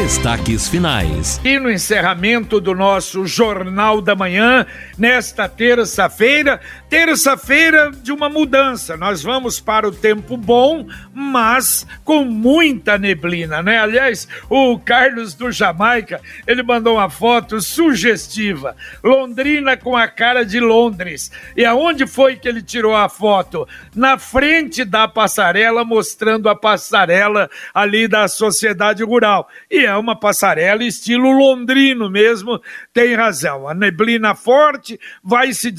Destaques finais. E no encerramento do nosso Jornal da Manhã, nesta terça-feira, terça-feira de uma mudança. Nós vamos para o tempo bom, mas com muita neblina, né? Aliás, o Carlos do Jamaica, ele mandou uma foto sugestiva. Londrina com a cara de Londres. E aonde foi que ele tirou a foto? Na frente da passarela, mostrando a passarela ali da sociedade rural. E é uma passarela estilo londrino mesmo, tem razão. A neblina forte vai se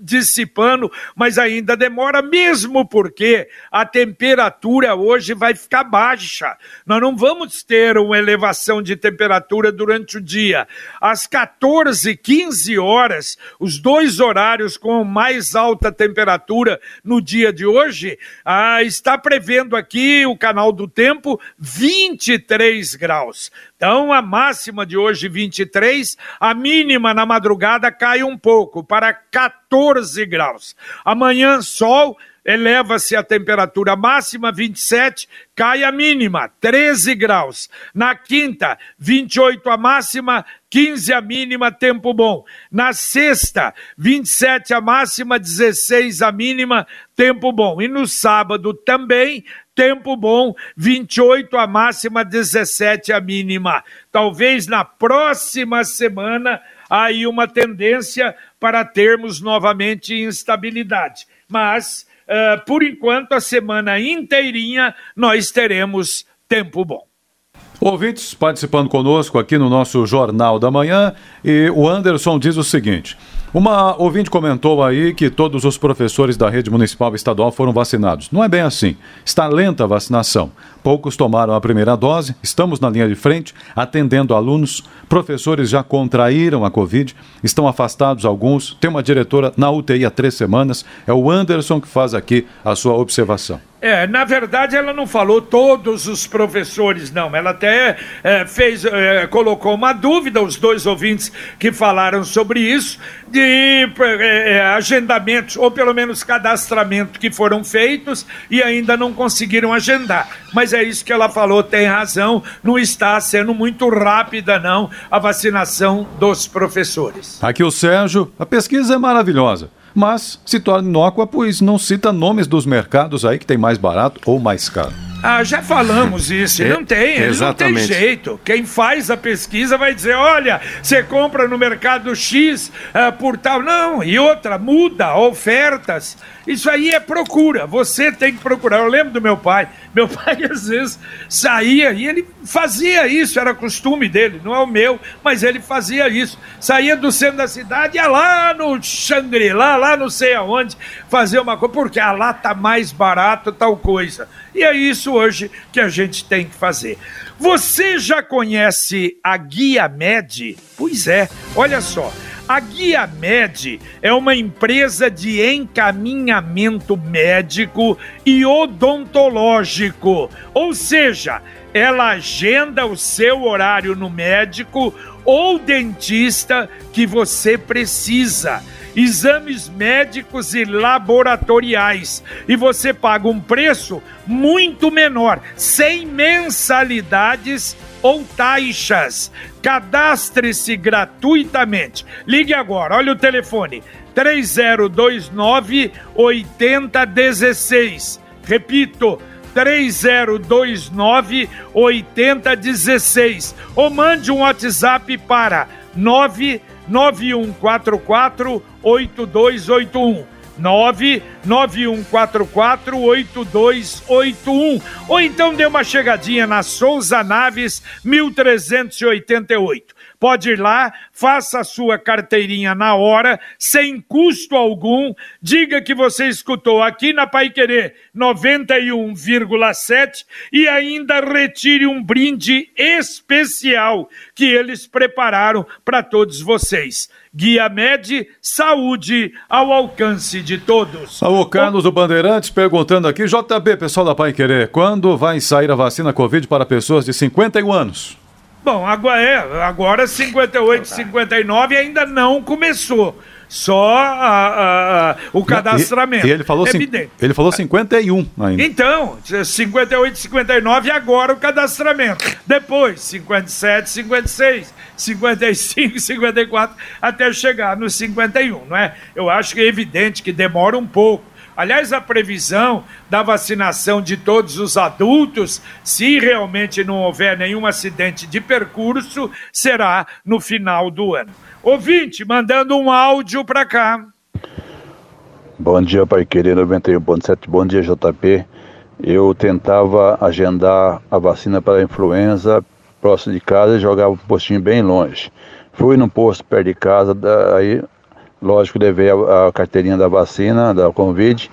dissipando, mas ainda demora mesmo porque a temperatura hoje vai ficar baixa. Nós não vamos ter uma elevação de temperatura durante o dia. Às 14, 15 horas, os dois horários com mais alta temperatura no dia de hoje, ah, está prevendo aqui o canal do tempo 23 graus. Então, a máxima de hoje 23, a mínima na madrugada cai um pouco para 14 graus. Amanhã, sol, eleva-se a temperatura máxima 27, cai a mínima 13 graus. Na quinta, 28 a máxima, 15 a mínima, tempo bom. Na sexta, 27 a máxima, 16 a mínima, tempo bom. E no sábado também, tempo bom, 28 a máxima, 17 a mínima. Talvez na próxima semana aí uma tendência para termos novamente instabilidade. Mas, uh, por enquanto, a semana inteirinha nós teremos tempo bom. Ouvintes participando conosco aqui no nosso Jornal da Manhã, e o Anderson diz o seguinte: uma ouvinte comentou aí que todos os professores da rede municipal e estadual foram vacinados. Não é bem assim. Está lenta a vacinação. Poucos tomaram a primeira dose, estamos na linha de frente, atendendo alunos. Professores já contraíram a Covid, estão afastados alguns. Tem uma diretora na UTI há três semanas. É o Anderson que faz aqui a sua observação. É, na verdade ela não falou todos os professores, não. Ela até é, fez, é, colocou uma dúvida, os dois ouvintes que falaram sobre isso, de é, é, agendamentos, ou pelo menos cadastramento que foram feitos e ainda não conseguiram agendar. Mas é isso que ela falou, tem razão, não está sendo muito rápida, não, a vacinação dos professores. Aqui o Sérgio, a pesquisa é maravilhosa mas se torna inócua, pois não cita nomes dos mercados aí que tem mais barato ou mais caro. Ah, já falamos isso. É, não tem, não tem jeito. Quem faz a pesquisa vai dizer: olha, você compra no mercado X uh, por tal. Não, e outra, muda ofertas. Isso aí é procura. Você tem que procurar. Eu lembro do meu pai. Meu pai às vezes saía e ele fazia isso, era costume dele, não é o meu, mas ele fazia isso. Saía do centro da cidade, ia lá no Xangri-Lá, lá não sei aonde, fazer uma coisa, porque ah, lá tá mais barato tal coisa. E é isso hoje que a gente tem que fazer. Você já conhece a Guia Med? Pois é, olha só. A Guia Med é uma empresa de encaminhamento médico e odontológico, ou seja, ela agenda o seu horário no médico ou dentista que você precisa exames médicos e laboratoriais. E você paga um preço muito menor, sem mensalidades ou taxas. Cadastre-se gratuitamente. Ligue agora, olha o telefone: 3029 8016. Repito, 3029 8016. Ou mande um WhatsApp para 99144 8281. 991448281 ou então dê uma chegadinha na Souza Naves 1388. Pode ir lá, faça a sua carteirinha na hora, sem custo algum. Diga que você escutou aqui na Pai Querer 91,7 e ainda retire um brinde especial que eles prepararam para todos vocês. Guia Med, saúde ao alcance de todos. Alô, Carlos do Bandeirantes perguntando aqui, JB, pessoal da Pai Querer, quando vai sair a vacina Covid para pessoas de 51 anos? Bom, agora, é, agora 58, 59 ainda não começou. só a, a, o cadastramento. E, e ele falou Evidente. ele falou 51 ainda. Então, 58, 59 e agora o cadastramento. Depois, 57, 56, 55, 54, até chegar no 51, não é? Eu acho que é evidente que demora um pouco. Aliás, a previsão da vacinação de todos os adultos, se realmente não houver nenhum acidente de percurso, será no final do ano. Ouvinte, mandando um áudio para cá. Bom dia, Pai Querer 91.7. Bom dia, JP. Eu tentava agendar a vacina para a influenza próximo de casa e jogava um postinho bem longe. Fui no posto perto de casa, daí, lógico, levei a, a carteirinha da vacina, da Covid,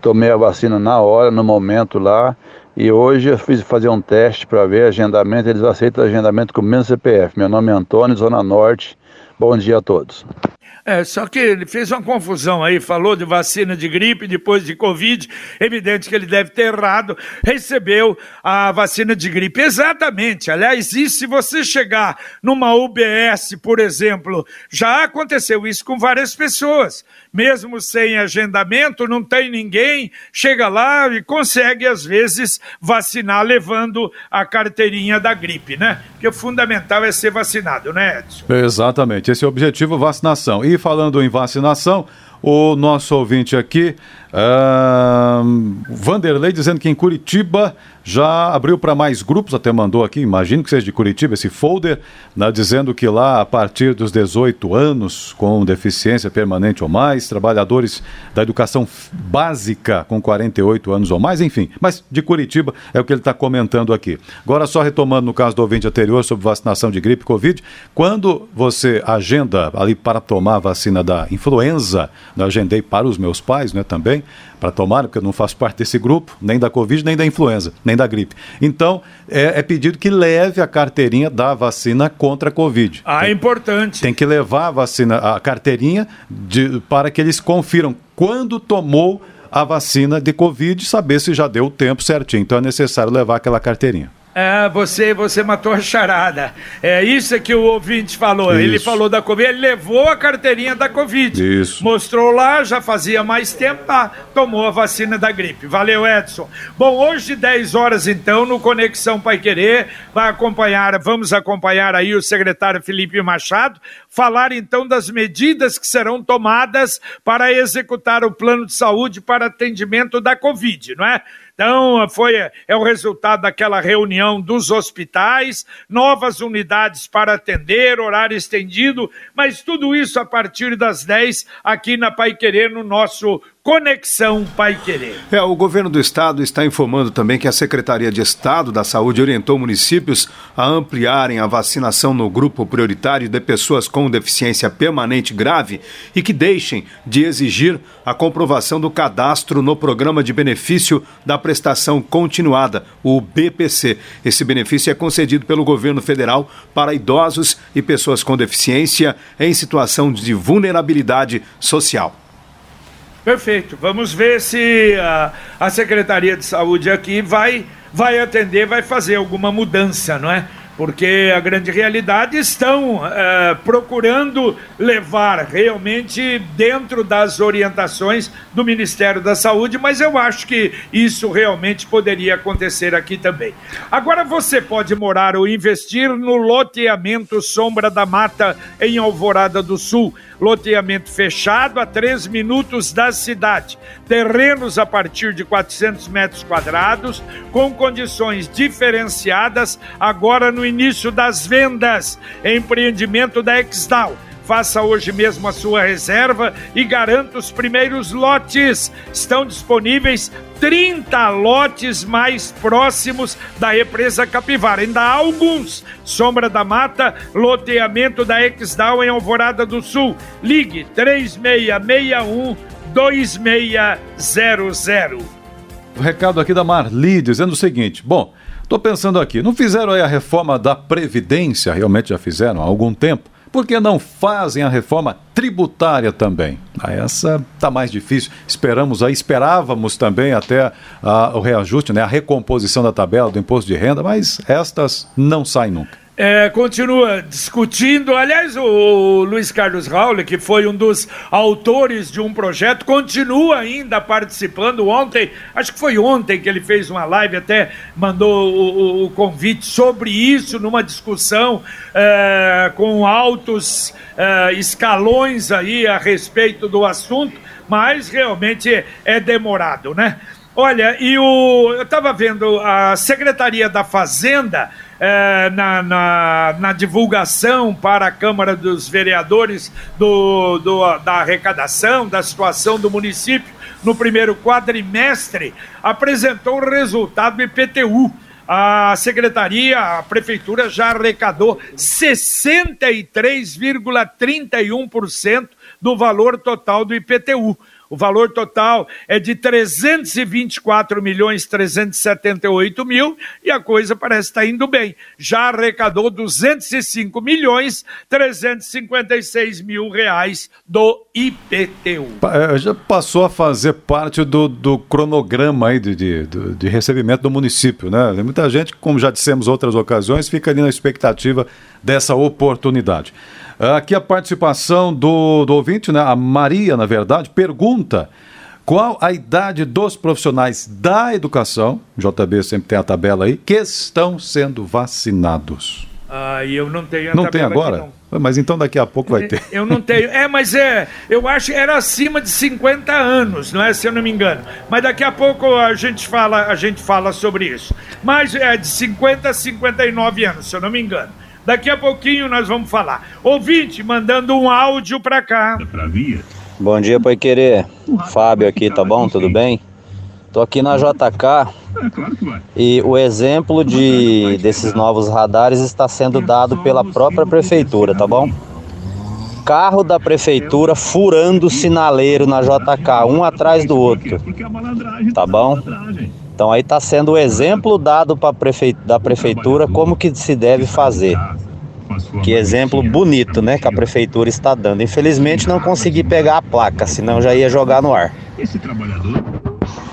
tomei a vacina na hora, no momento lá, e hoje eu fiz fazer um teste para ver agendamento, eles aceitam agendamento com mesmo CPF. Meu nome é Antônio, Zona Norte. Bom dia a todos. É, só que ele fez uma confusão aí, falou de vacina de gripe, depois de Covid. Evidente que ele deve ter errado. Recebeu a vacina de gripe. Exatamente. Aliás, e se você chegar numa UBS, por exemplo, já aconteceu isso com várias pessoas. Mesmo sem agendamento, não tem ninguém, chega lá e consegue, às vezes, vacinar levando a carteirinha da gripe, né? Porque o fundamental é ser vacinado, né, Edson? Exatamente. Esse é o objetivo, vacinação. E falando em vacinação, o nosso ouvinte aqui, uh, Vanderlei, dizendo que em Curitiba já abriu para mais grupos, até mandou aqui, imagino que seja de Curitiba, esse folder, né, dizendo que lá, a partir dos 18 anos, com deficiência permanente ou mais, trabalhadores da educação básica com 48 anos ou mais, enfim. Mas de Curitiba é o que ele está comentando aqui. Agora, só retomando no caso do ouvinte anterior sobre vacinação de gripe e Covid, quando você agenda ali para tomar a vacina da influenza, eu agendei para os meus pais né, também, para tomar, porque eu não faço parte desse grupo, nem da Covid, nem da influenza, nem da gripe. Então, é, é pedido que leve a carteirinha da vacina contra a Covid. Ah, é importante. Tem que levar a vacina, a carteirinha, de, para que eles confiram quando tomou a vacina de Covid, saber se já deu o tempo certinho. Então é necessário levar aquela carteirinha. É, você, você matou a charada. É isso que o ouvinte falou. Isso. Ele falou da Covid, ele levou a carteirinha da Covid. Isso. Mostrou lá, já fazia mais tempo, tá, tomou a vacina da gripe. Valeu, Edson. Bom, hoje, 10 horas, então, no Conexão Pai Querer, vai acompanhar, vamos acompanhar aí o secretário Felipe Machado, falar então das medidas que serão tomadas para executar o plano de saúde para atendimento da Covid, não é? Então, foi, é o resultado daquela reunião dos hospitais, novas unidades para atender, horário estendido, mas tudo isso a partir das 10 aqui na Pai Querer, no nosso Conexão Pai Querer. É, o governo do estado está informando também que a Secretaria de Estado da Saúde orientou municípios a ampliarem a vacinação no grupo prioritário de pessoas com deficiência permanente grave e que deixem de exigir a comprovação do cadastro no programa de benefício da prestação continuada, o BPC. Esse benefício é concedido pelo governo federal para idosos e pessoas com deficiência em situação de vulnerabilidade social. Perfeito. Vamos ver se a, a Secretaria de Saúde aqui vai, vai atender, vai fazer alguma mudança, não é? porque a grande realidade estão uh, procurando levar realmente dentro das orientações do Ministério da Saúde, mas eu acho que isso realmente poderia acontecer aqui também. Agora você pode morar ou investir no loteamento Sombra da Mata em Alvorada do Sul. Loteamento fechado a três minutos da cidade. Terrenos a partir de 400 metros quadrados, com condições diferenciadas, agora no início das vendas. Empreendimento da Exdal. Faça hoje mesmo a sua reserva e garanta os primeiros lotes. Estão disponíveis 30 lotes mais próximos da represa Capivara. Ainda há alguns. Sombra da Mata, loteamento da Exdal em Alvorada do Sul. Ligue 3661 2600. O recado aqui da Marli dizendo o seguinte: bom, Estou pensando aqui, não fizeram aí a reforma da Previdência? Realmente já fizeram há algum tempo. Por que não fazem a reforma tributária também? Ah, essa está mais difícil. Esperamos aí, esperávamos também até o reajuste, né, a recomposição da tabela do imposto de renda, mas estas não saem nunca. É, continua discutindo. Aliás, o Luiz Carlos Raul, que foi um dos autores de um projeto, continua ainda participando. Ontem, acho que foi ontem que ele fez uma live, até mandou o, o convite sobre isso, numa discussão é, com altos é, escalões aí a respeito do assunto, mas realmente é demorado, né? Olha, e o, eu estava vendo a Secretaria da Fazenda é, na, na, na, divulgação para a Câmara dos Vereadores do, do, da arrecadação, da situação do município no primeiro quadrimestre, apresentou o resultado do IPTU. A secretaria, a prefeitura já arrecadou 63,31% do valor total do IPTU. O valor total é de 324 milhões 378 mil e a coisa parece estar indo bem. Já arrecadou 205 milhões 356 mil reais do IPTU. É, já passou a fazer parte do, do cronograma aí de, de, de recebimento do município, né? Muita gente, como já dissemos outras ocasiões, fica ali na expectativa dessa oportunidade. Aqui a participação do, do ouvinte, né? A Maria, na verdade, pergunta qual a idade dos profissionais da educação, JB sempre tem a tabela aí, que estão sendo vacinados. Ah, e eu não tenho a Não tem agora? Não. Mas então daqui a pouco vai ter. Eu não tenho. É, mas é, eu acho que era acima de 50 anos, não é, se eu não me engano. Mas daqui a pouco a gente fala, a gente fala sobre isso. Mas é de 50 a 59 anos, se eu não me engano. Daqui a pouquinho nós vamos falar. Ouvinte, mandando um áudio para cá. Bom dia, Pai Querer. Fábio aqui, tá bom? Tudo bem? Tô aqui na JK e o exemplo de desses novos radares está sendo dado pela própria prefeitura, tá bom? Carro da prefeitura furando o sinaleiro na JK, um atrás do outro. Tá bom? Então aí está sendo o exemplo dado para prefe... da prefeitura como que se deve fazer. Que exemplo bonito, né, que a prefeitura está dando. Infelizmente não consegui pegar a placa, senão já ia jogar no ar. Esse trabalhador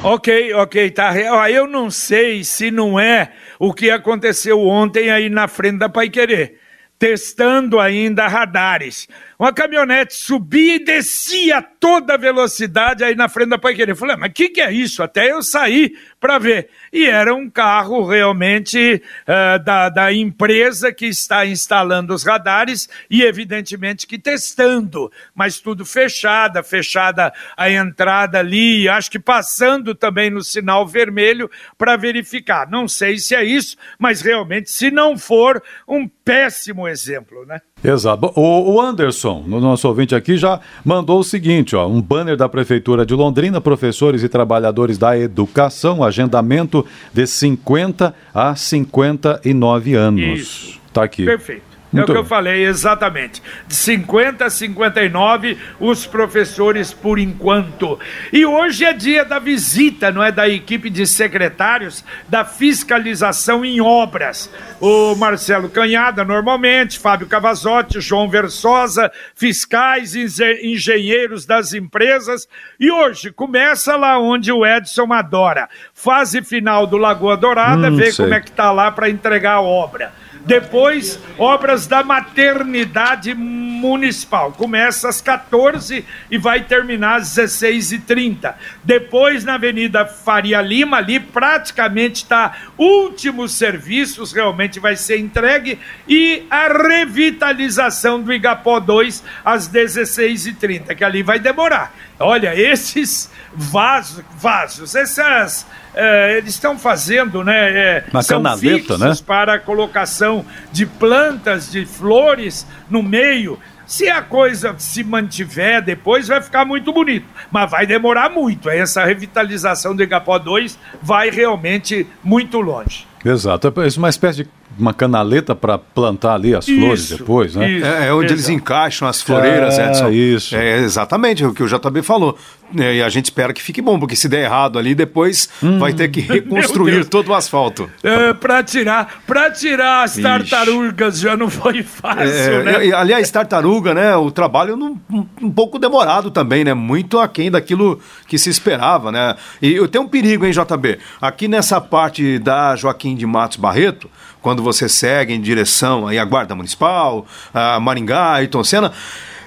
Ok, ok, tá. Eu não sei se não é o que aconteceu ontem aí na frente da Pai Querer, testando ainda radares. Uma caminhonete subia e descia a toda velocidade aí na frente da Pai Querer. Falei, ah, mas o que, que é isso? Até eu saí para ver. E era um carro realmente uh, da, da empresa que está instalando os radares e, evidentemente, que testando, mas tudo fechada, fechada a entrada ali, acho que passando também no sinal vermelho para verificar. Não sei se é isso, mas realmente, se não for, um péssimo exemplo, né? Exato. O, Anderson, no nosso ouvinte aqui, já mandou o seguinte: ó, um banner da Prefeitura de Londrina, professores e trabalhadores da educação, agendamento de 50 a 59 anos. Isso. Tá aqui. Perfeito. Muito é o que eu falei, exatamente. De 50 a 59, os professores por enquanto. E hoje é dia da visita, não é? Da equipe de secretários da fiscalização em obras. O Marcelo Canhada, normalmente, Fábio Cavazotti, João Versosa, fiscais, engenheiros das empresas. E hoje começa lá onde o Edson adora. Fase final do Lagoa Dourada, hum, ver como é que tá lá para entregar a obra. Depois, obras da maternidade municipal. Começa às 14 e vai terminar às 16h30. Depois, na Avenida Faria Lima, ali praticamente está últimos serviços, realmente vai ser entregue. E a revitalização do Igapó 2 às 16h30, que ali vai demorar. Olha, esses vasos, vasos, essas é, eles estão fazendo, né? É, Uma são canaleta, né? para a colocação de plantas, de flores no meio. Se a coisa se mantiver depois, vai ficar muito bonito. Mas vai demorar muito. Essa revitalização do Igapó 2 vai realmente muito longe. Exato. É uma espécie de uma canaleta para plantar ali as flores isso, depois, né? Isso, é, é, onde eles encaixam as floreiras, é, Edson. Isso. É exatamente o que o JB falou. É, e a gente espera que fique bom, porque se der errado ali, depois hum. vai ter que reconstruir todo o asfalto. É, para tirar, para tirar as tartarugas Ixi. já não foi fácil, é, né? aliás, tartaruga, né? O trabalho um, um, pouco demorado também, né? Muito aquém daquilo que se esperava, né? E eu tenho um perigo, hein, JB? Aqui nessa parte da Joaquim de Matos Barreto, quando você segue em direção aí à Guarda Municipal, a Maringá, Ayrton Senna,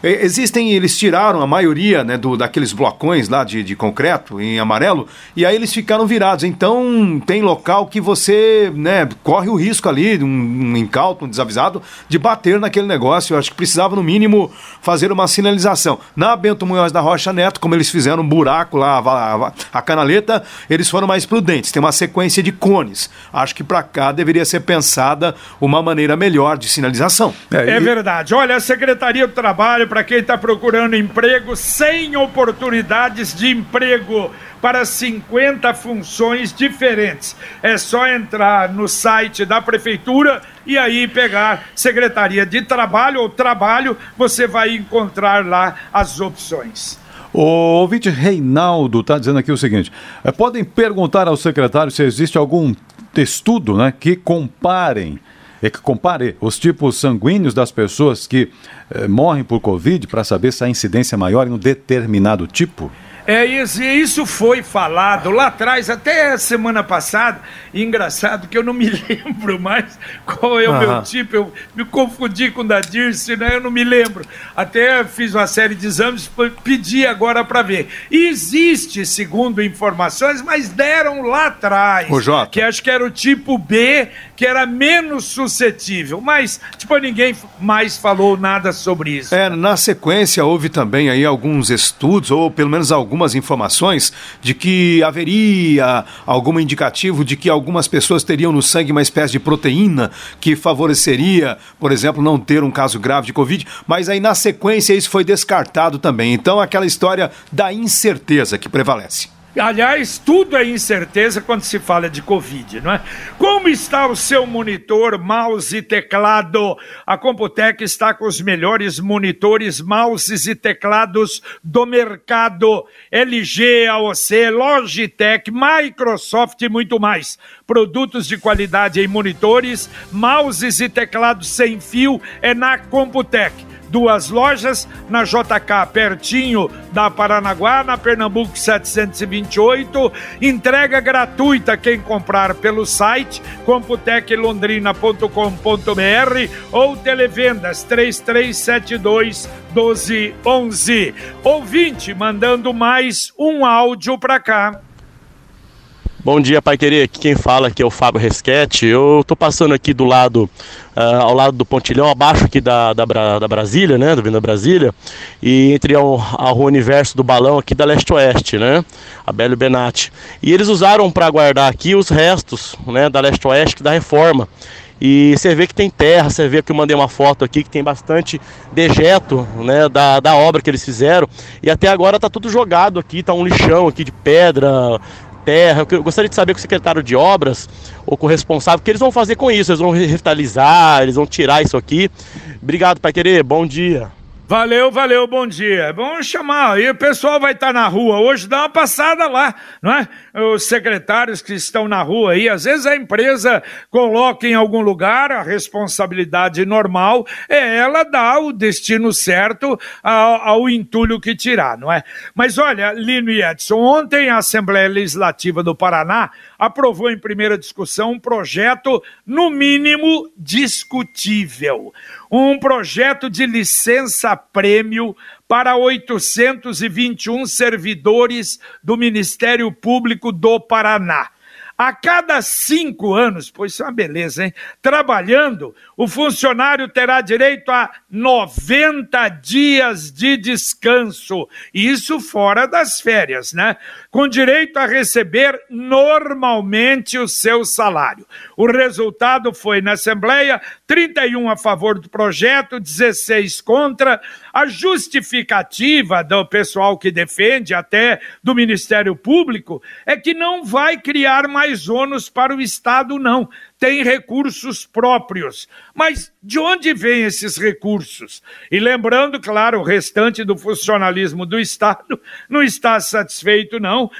existem, eles tiraram a maioria né, do, daqueles blocões lá de, de concreto em amarelo e aí eles ficaram virados. Então tem local que você né, corre o risco ali, um, um incauto, um desavisado, de bater naquele negócio. Eu acho que precisava, no mínimo, fazer uma sinalização. Na Bento Munhoz da Rocha Neto, como eles fizeram um buraco lá, a, a, a canaleta, eles foram mais prudentes. Tem uma sequência de cones. Acho que para cá deveria ser pensada uma maneira melhor de sinalização. É, é verdade. Olha, a Secretaria do Trabalho para quem está procurando emprego, 100 oportunidades de emprego para 50 funções diferentes. É só entrar no site da prefeitura e aí pegar Secretaria de Trabalho ou Trabalho, você vai encontrar lá as opções. O ouvinte Reinaldo está dizendo aqui o seguinte: é, podem perguntar ao secretário se existe algum estudo né, que comparem é que compare os tipos sanguíneos das pessoas que eh, morrem por Covid para saber se a incidência é maior em um determinado tipo? É isso, e isso foi falado lá atrás, até semana passada. Engraçado que eu não me lembro mais qual é o meu tipo. Eu me confundi com o da Dirce, né? Eu não me lembro. Até fiz uma série de exames, pedi agora para ver. Existe, segundo informações, mas deram lá atrás. O Jota. Que acho que era o tipo B, que era menos suscetível. Mas, tipo, ninguém mais falou nada sobre isso. É, na sequência houve também aí alguns estudos, ou pelo menos algumas informações de que haveria algum indicativo de que algumas pessoas teriam no sangue uma espécie de proteína que favoreceria, por exemplo, não ter um caso grave de Covid, mas aí na sequência isso foi descartado também. Então, aquela história da incerteza que prevalece. Aliás, tudo é incerteza quando se fala de Covid, não é? Como está o seu monitor, mouse e teclado? A Computec está com os melhores monitores, mouses e teclados do mercado. LG, AOC, Logitech, Microsoft e muito mais. Produtos de qualidade em monitores, mouses e teclados sem fio é na Computec duas lojas, na JK, pertinho da Paranaguá, na Pernambuco 728. Entrega gratuita quem comprar pelo site computeclondrina.com.br ou televendas 3372 1211. Ouvinte mandando mais um áudio para cá. Bom dia, Pai Querer. Aqui quem fala aqui é o Fábio Resquete. Eu tô passando aqui do lado, uh, ao lado do Pontilhão, abaixo aqui da, da, da Brasília, né? Do Vinda Brasília. E entre a, a Rua Universo do Balão aqui da Leste-Oeste, né? A Belo Benatti. E eles usaram para guardar aqui os restos, né? Da Leste-Oeste da reforma. E você vê que tem terra, você vê que eu mandei uma foto aqui que tem bastante dejeto né, da, da obra que eles fizeram. E até agora tá tudo jogado aqui, tá um lixão aqui de pedra, terra. Eu gostaria de saber com o secretário de obras ou com o responsável o que eles vão fazer com isso. Eles vão revitalizar, eles vão tirar isso aqui. Obrigado, Pai Querer. Bom dia. Valeu, valeu, bom dia. Vamos chamar aí, o pessoal vai estar na rua hoje, dá uma passada lá, não é? Os secretários que estão na rua aí, às vezes a empresa coloca em algum lugar, a responsabilidade normal é ela dar o destino certo ao, ao entulho que tirar, não é? Mas olha, Lino e Edson, ontem a Assembleia Legislativa do Paraná aprovou em primeira discussão um projeto, no mínimo, discutível um projeto de licença prêmio para 821 servidores do Ministério Público do Paraná. A cada cinco anos, pois isso é uma beleza, hein? Trabalhando, o funcionário terá direito a 90 dias de descanso. Isso fora das férias, né? Com direito a receber normalmente o seu salário. O resultado foi na Assembleia: 31 a favor do projeto, 16 contra. A justificativa do pessoal que defende, até do Ministério Público, é que não vai criar mais ônus para o Estado, não. Tem recursos próprios. Mas de onde vêm esses recursos? E lembrando, claro, o restante do funcionalismo do Estado não está satisfeito, não,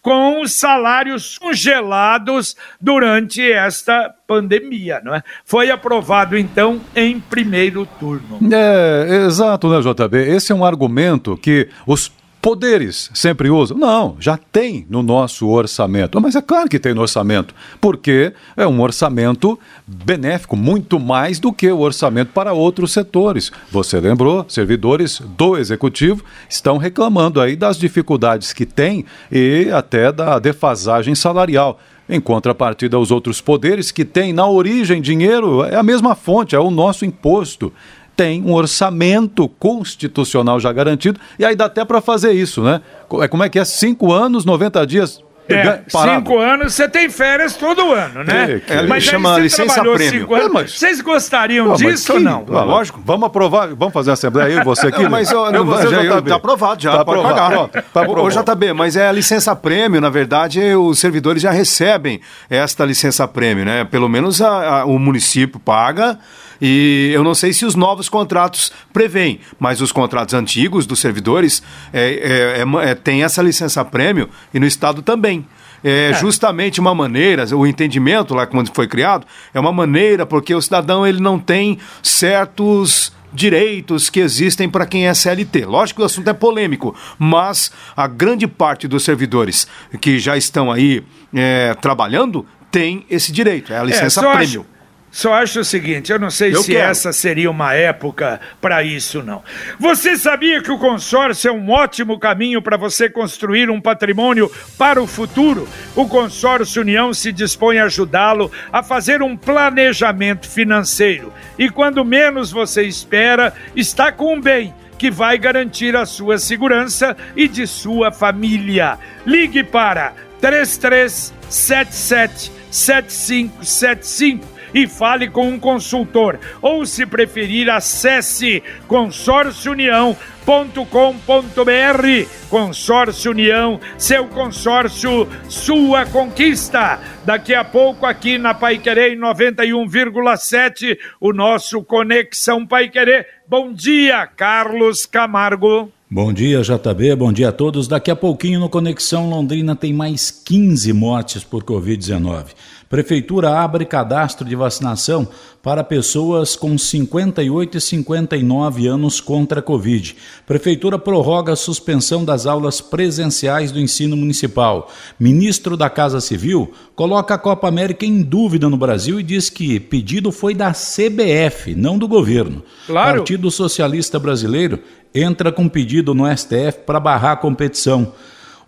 com os salários congelados durante esta pandemia, não é? Foi aprovado então em primeiro turno. É, exato, né, JB? Esse é um argumento que os poderes sempre usam? Não, já tem no nosso orçamento. Mas é claro que tem no orçamento, porque é um orçamento benéfico, muito mais do que o orçamento para outros setores. Você lembrou, servidores do executivo estão reclamando aí das dificuldades que tem e até da defasagem salarial. Em contrapartida aos outros poderes que têm na origem dinheiro, é a mesma fonte, é o nosso imposto tem um orçamento constitucional já garantido, e aí dá até para fazer isso, né? É, como é que é? Cinco anos, 90 dias é, cinco anos, você tem férias todo ano, né? É, mas chama aí você licença prêmio. Cinco anos. É, mas... Vocês gostariam disso ou não? Ah, lógico. Vamos aprovar, vamos fazer a assembleia aí, você aqui. Não, mas eu, não, você, já, já, tá aprovado já, tá pode aprovado. pagar. Tá Ô, JB, mas é a licença prêmio, na verdade, os servidores já recebem esta licença prêmio, né? Pelo menos a, a, o município paga. E eu não sei se os novos contratos prevêem, mas os contratos antigos dos servidores é, é, é, é tem essa licença prêmio e no Estado também. É, é, justamente uma maneira, o entendimento lá quando foi criado, é uma maneira porque o cidadão ele não tem certos direitos que existem para quem é CLT. Lógico que o assunto é polêmico, mas a grande parte dos servidores que já estão aí é, trabalhando tem esse direito, é a licença é, prêmio. Acho só acho o seguinte, eu não sei eu se quero. essa seria uma época para isso, não. Você sabia que o consórcio é um ótimo caminho para você construir um patrimônio para o futuro? O consórcio União se dispõe a ajudá-lo a fazer um planejamento financeiro. E quando menos você espera, está com um bem que vai garantir a sua segurança e de sua família. Ligue para 3377 7575 e fale com um consultor. Ou, se preferir, acesse consórciounião.com.br. Consórcio União, seu consórcio, sua conquista. Daqui a pouco, aqui na Paiquerê 91,7, o nosso Conexão Paiquerê. Bom dia, Carlos Camargo. Bom dia, JB. Bom dia a todos. Daqui a pouquinho no Conexão Londrina tem mais 15 mortes por Covid-19. Prefeitura abre cadastro de vacinação para pessoas com 58 e 59 anos contra a Covid. Prefeitura prorroga a suspensão das aulas presenciais do ensino municipal. Ministro da Casa Civil coloca a Copa América em dúvida no Brasil e diz que pedido foi da CBF, não do governo. Claro. Partido Socialista Brasileiro entra com pedido no STF para barrar a competição.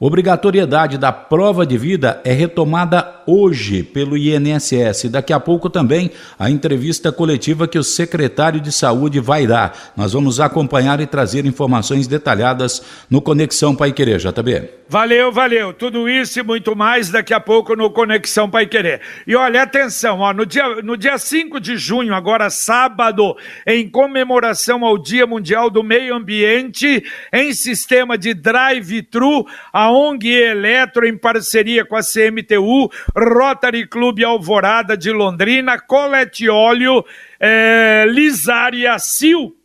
Obrigatoriedade da prova de vida é retomada hoje pelo INSS. Daqui a pouco também a entrevista coletiva que o secretário de Saúde vai dar. Nós vamos acompanhar e trazer informações detalhadas no Conexão Pai Querer, JB. Valeu, valeu. Tudo isso e muito mais daqui a pouco no Conexão Pai Querer. E olha, atenção, ó, no dia, no dia 5 de junho, agora sábado, em comemoração ao Dia Mundial do Meio Ambiente, em sistema de drive-thru, a ONG Eletro, em parceria com a CMTU, Rotary Clube Alvorada de Londrina, Colete Óleo, é, Lisária Sil,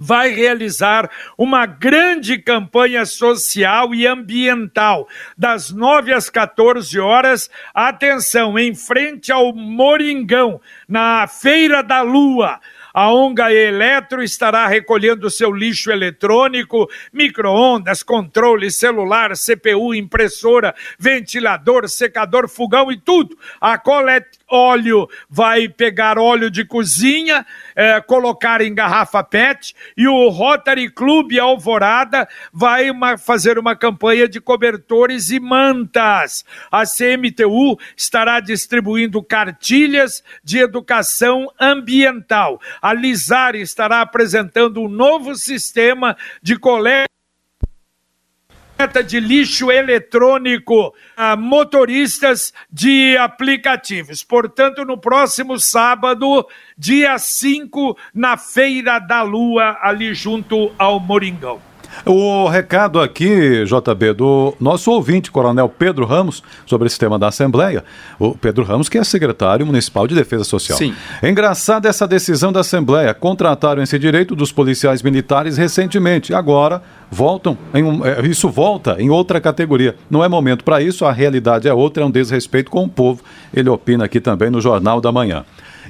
vai realizar uma grande campanha social e ambiental, das 9 às 14 horas. Atenção, em frente ao Moringão, na Feira da Lua. A Onga Eletro estará recolhendo seu lixo eletrônico, micro-ondas, controle celular, CPU, impressora, ventilador, secador, fogão e tudo. A Colette óleo, vai pegar óleo de cozinha, é, colocar em garrafa PET e o Rotary Club Alvorada vai uma, fazer uma campanha de cobertores e mantas. A CMTU estará distribuindo cartilhas de educação ambiental. A Lisar estará apresentando um novo sistema de coleta de lixo eletrônico a motoristas de aplicativos. Portanto, no próximo sábado, dia 5, na Feira da Lua, ali junto ao Moringão. O recado aqui, JB, do nosso ouvinte, Coronel Pedro Ramos, sobre esse tema da Assembleia. O Pedro Ramos, que é secretário municipal de Defesa Social. Sim. É engraçada essa decisão da Assembleia. Contrataram esse direito dos policiais militares recentemente. Agora voltam, em um, é, isso volta em outra categoria. Não é momento para isso, a realidade é outra, é um desrespeito com o povo. Ele opina aqui também no Jornal da Manhã.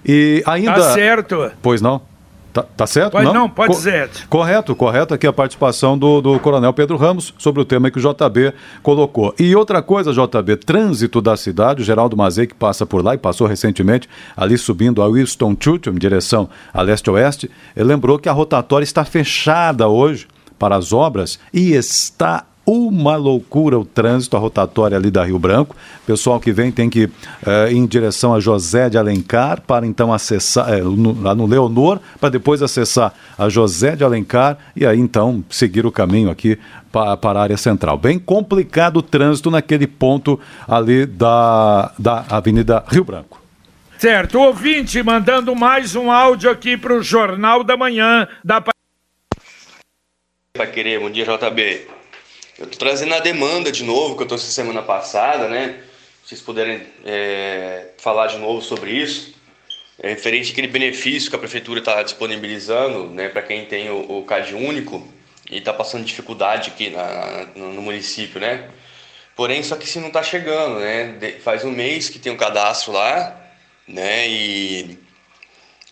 E ainda. Tá certo. Pois não? Tá, tá certo? Pode, não? não, pode Co dizer. Correto, correto aqui a participação do, do Coronel Pedro Ramos sobre o tema que o JB colocou. E outra coisa, JB, trânsito da cidade, o Geraldo Mazei que passa por lá e passou recentemente ali subindo a Winston Churchill em direção a leste-oeste, ele lembrou que a rotatória está fechada hoje para as obras e está uma loucura o trânsito, a rotatória ali da Rio Branco. Pessoal que vem tem que eh, ir em direção a José de Alencar para então acessar, eh, no, lá no Leonor, para depois acessar a José de Alencar e aí então seguir o caminho aqui para, para a área central. Bem complicado o trânsito naquele ponto ali da, da Avenida Rio Branco. Certo, ouvinte mandando mais um áudio aqui para o Jornal da Manhã da Vai querer, bom dia JB. Eu tô trazendo a demanda de novo que eu trouxe semana passada, né? Se vocês puderem é, falar de novo sobre isso. É referente àquele benefício que a prefeitura está disponibilizando né, para quem tem o, o CAD único e está passando dificuldade aqui na, no, no, município, né? Porém, só que se não está chegando, né? De, faz um mês que tem um cadastro lá, né? E,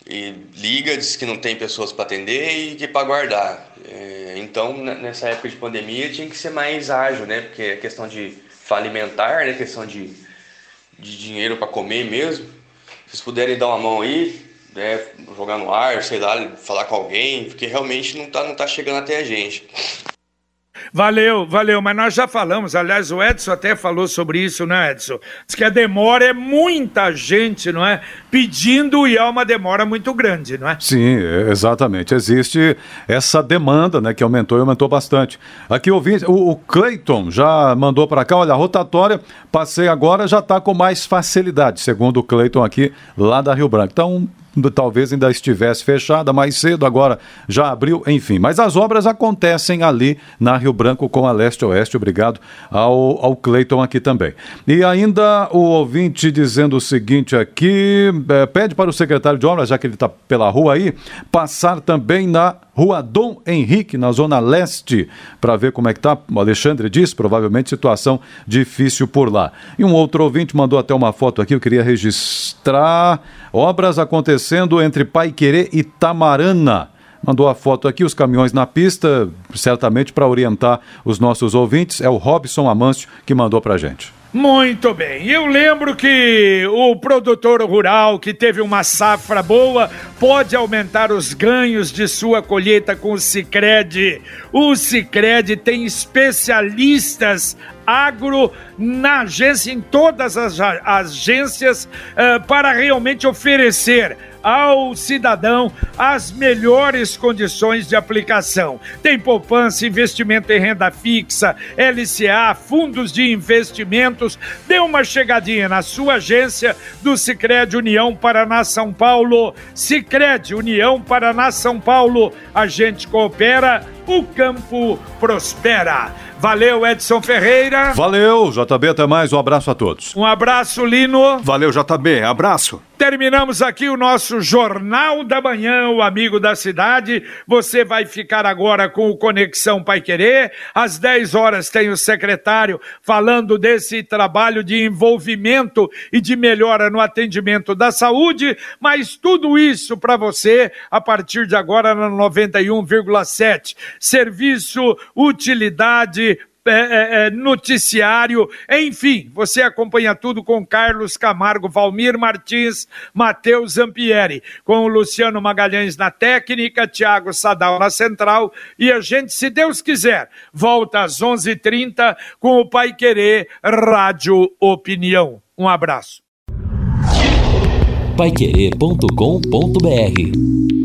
e liga, diz que não tem pessoas para atender e que para guardar. É, então, nessa época de pandemia, tinha que ser mais ágil, né? Porque a questão de alimentar, né? questão de, de dinheiro para comer mesmo. Se vocês puderem dar uma mão aí, né? jogar no ar, sei lá, falar com alguém, porque realmente não tá, não tá chegando até a gente. Valeu, valeu, mas nós já falamos, aliás, o Edson até falou sobre isso, né, Edson? Diz que a demora é muita gente, não é? Pedindo e é uma demora muito grande, não é? Sim, exatamente. Existe essa demanda, né, que aumentou e aumentou bastante. Aqui o, o Cleiton já mandou para cá, olha, a rotatória, passei agora, já está com mais facilidade, segundo o Cleiton aqui, lá da Rio Branco. Então, talvez ainda estivesse fechada mais cedo, agora já abriu, enfim. Mas as obras acontecem ali na Rio Branco com a leste-oeste. Obrigado ao, ao Cleiton aqui também. E ainda o ouvinte dizendo o seguinte aqui: é, pede para o secretário de obras, já que ele está pela rua aí, passar também na Rua Dom Henrique, na zona leste, para ver como é que tá. O Alexandre disse, provavelmente situação difícil por lá. E um outro ouvinte mandou até uma foto aqui, eu queria registrar. Obras acontecendo entre Pai Querer e Tamarana mandou a foto aqui, os caminhões na pista, certamente para orientar os nossos ouvintes. É o Robson Amâncio que mandou para gente. Muito bem. Eu lembro que o produtor rural que teve uma safra boa pode aumentar os ganhos de sua colheita com o Sicredi. O Sicredi tem especialistas agro na agência, em todas as agências, uh, para realmente oferecer ao cidadão as melhores condições de aplicação. Tem poupança, investimento em renda fixa, LCA, fundos de investimentos. Dê uma chegadinha na sua agência do Sicredi União Paraná São Paulo. Sicredi União Paraná São Paulo. A gente coopera, o campo prospera. Valeu, Edson Ferreira. Valeu, JB, até mais. Um abraço a todos. Um abraço, Lino. Valeu, JB. Abraço. Terminamos aqui o nosso Jornal da Manhã, o amigo da cidade. Você vai ficar agora com o Conexão Pai Querer. Às 10 horas tem o secretário falando desse trabalho de envolvimento e de melhora no atendimento da saúde. Mas tudo isso para você a partir de agora na 91,7. Serviço, utilidade, é, é, noticiário, enfim, você acompanha tudo com Carlos Camargo, Valmir Martins, Matheus Zampieri, com o Luciano Magalhães na técnica, Tiago Sadal na central, e a gente, se Deus quiser, volta às 11:30 h 30 com o Pai Querer Rádio Opinião. Um abraço. Paiquerê.com.br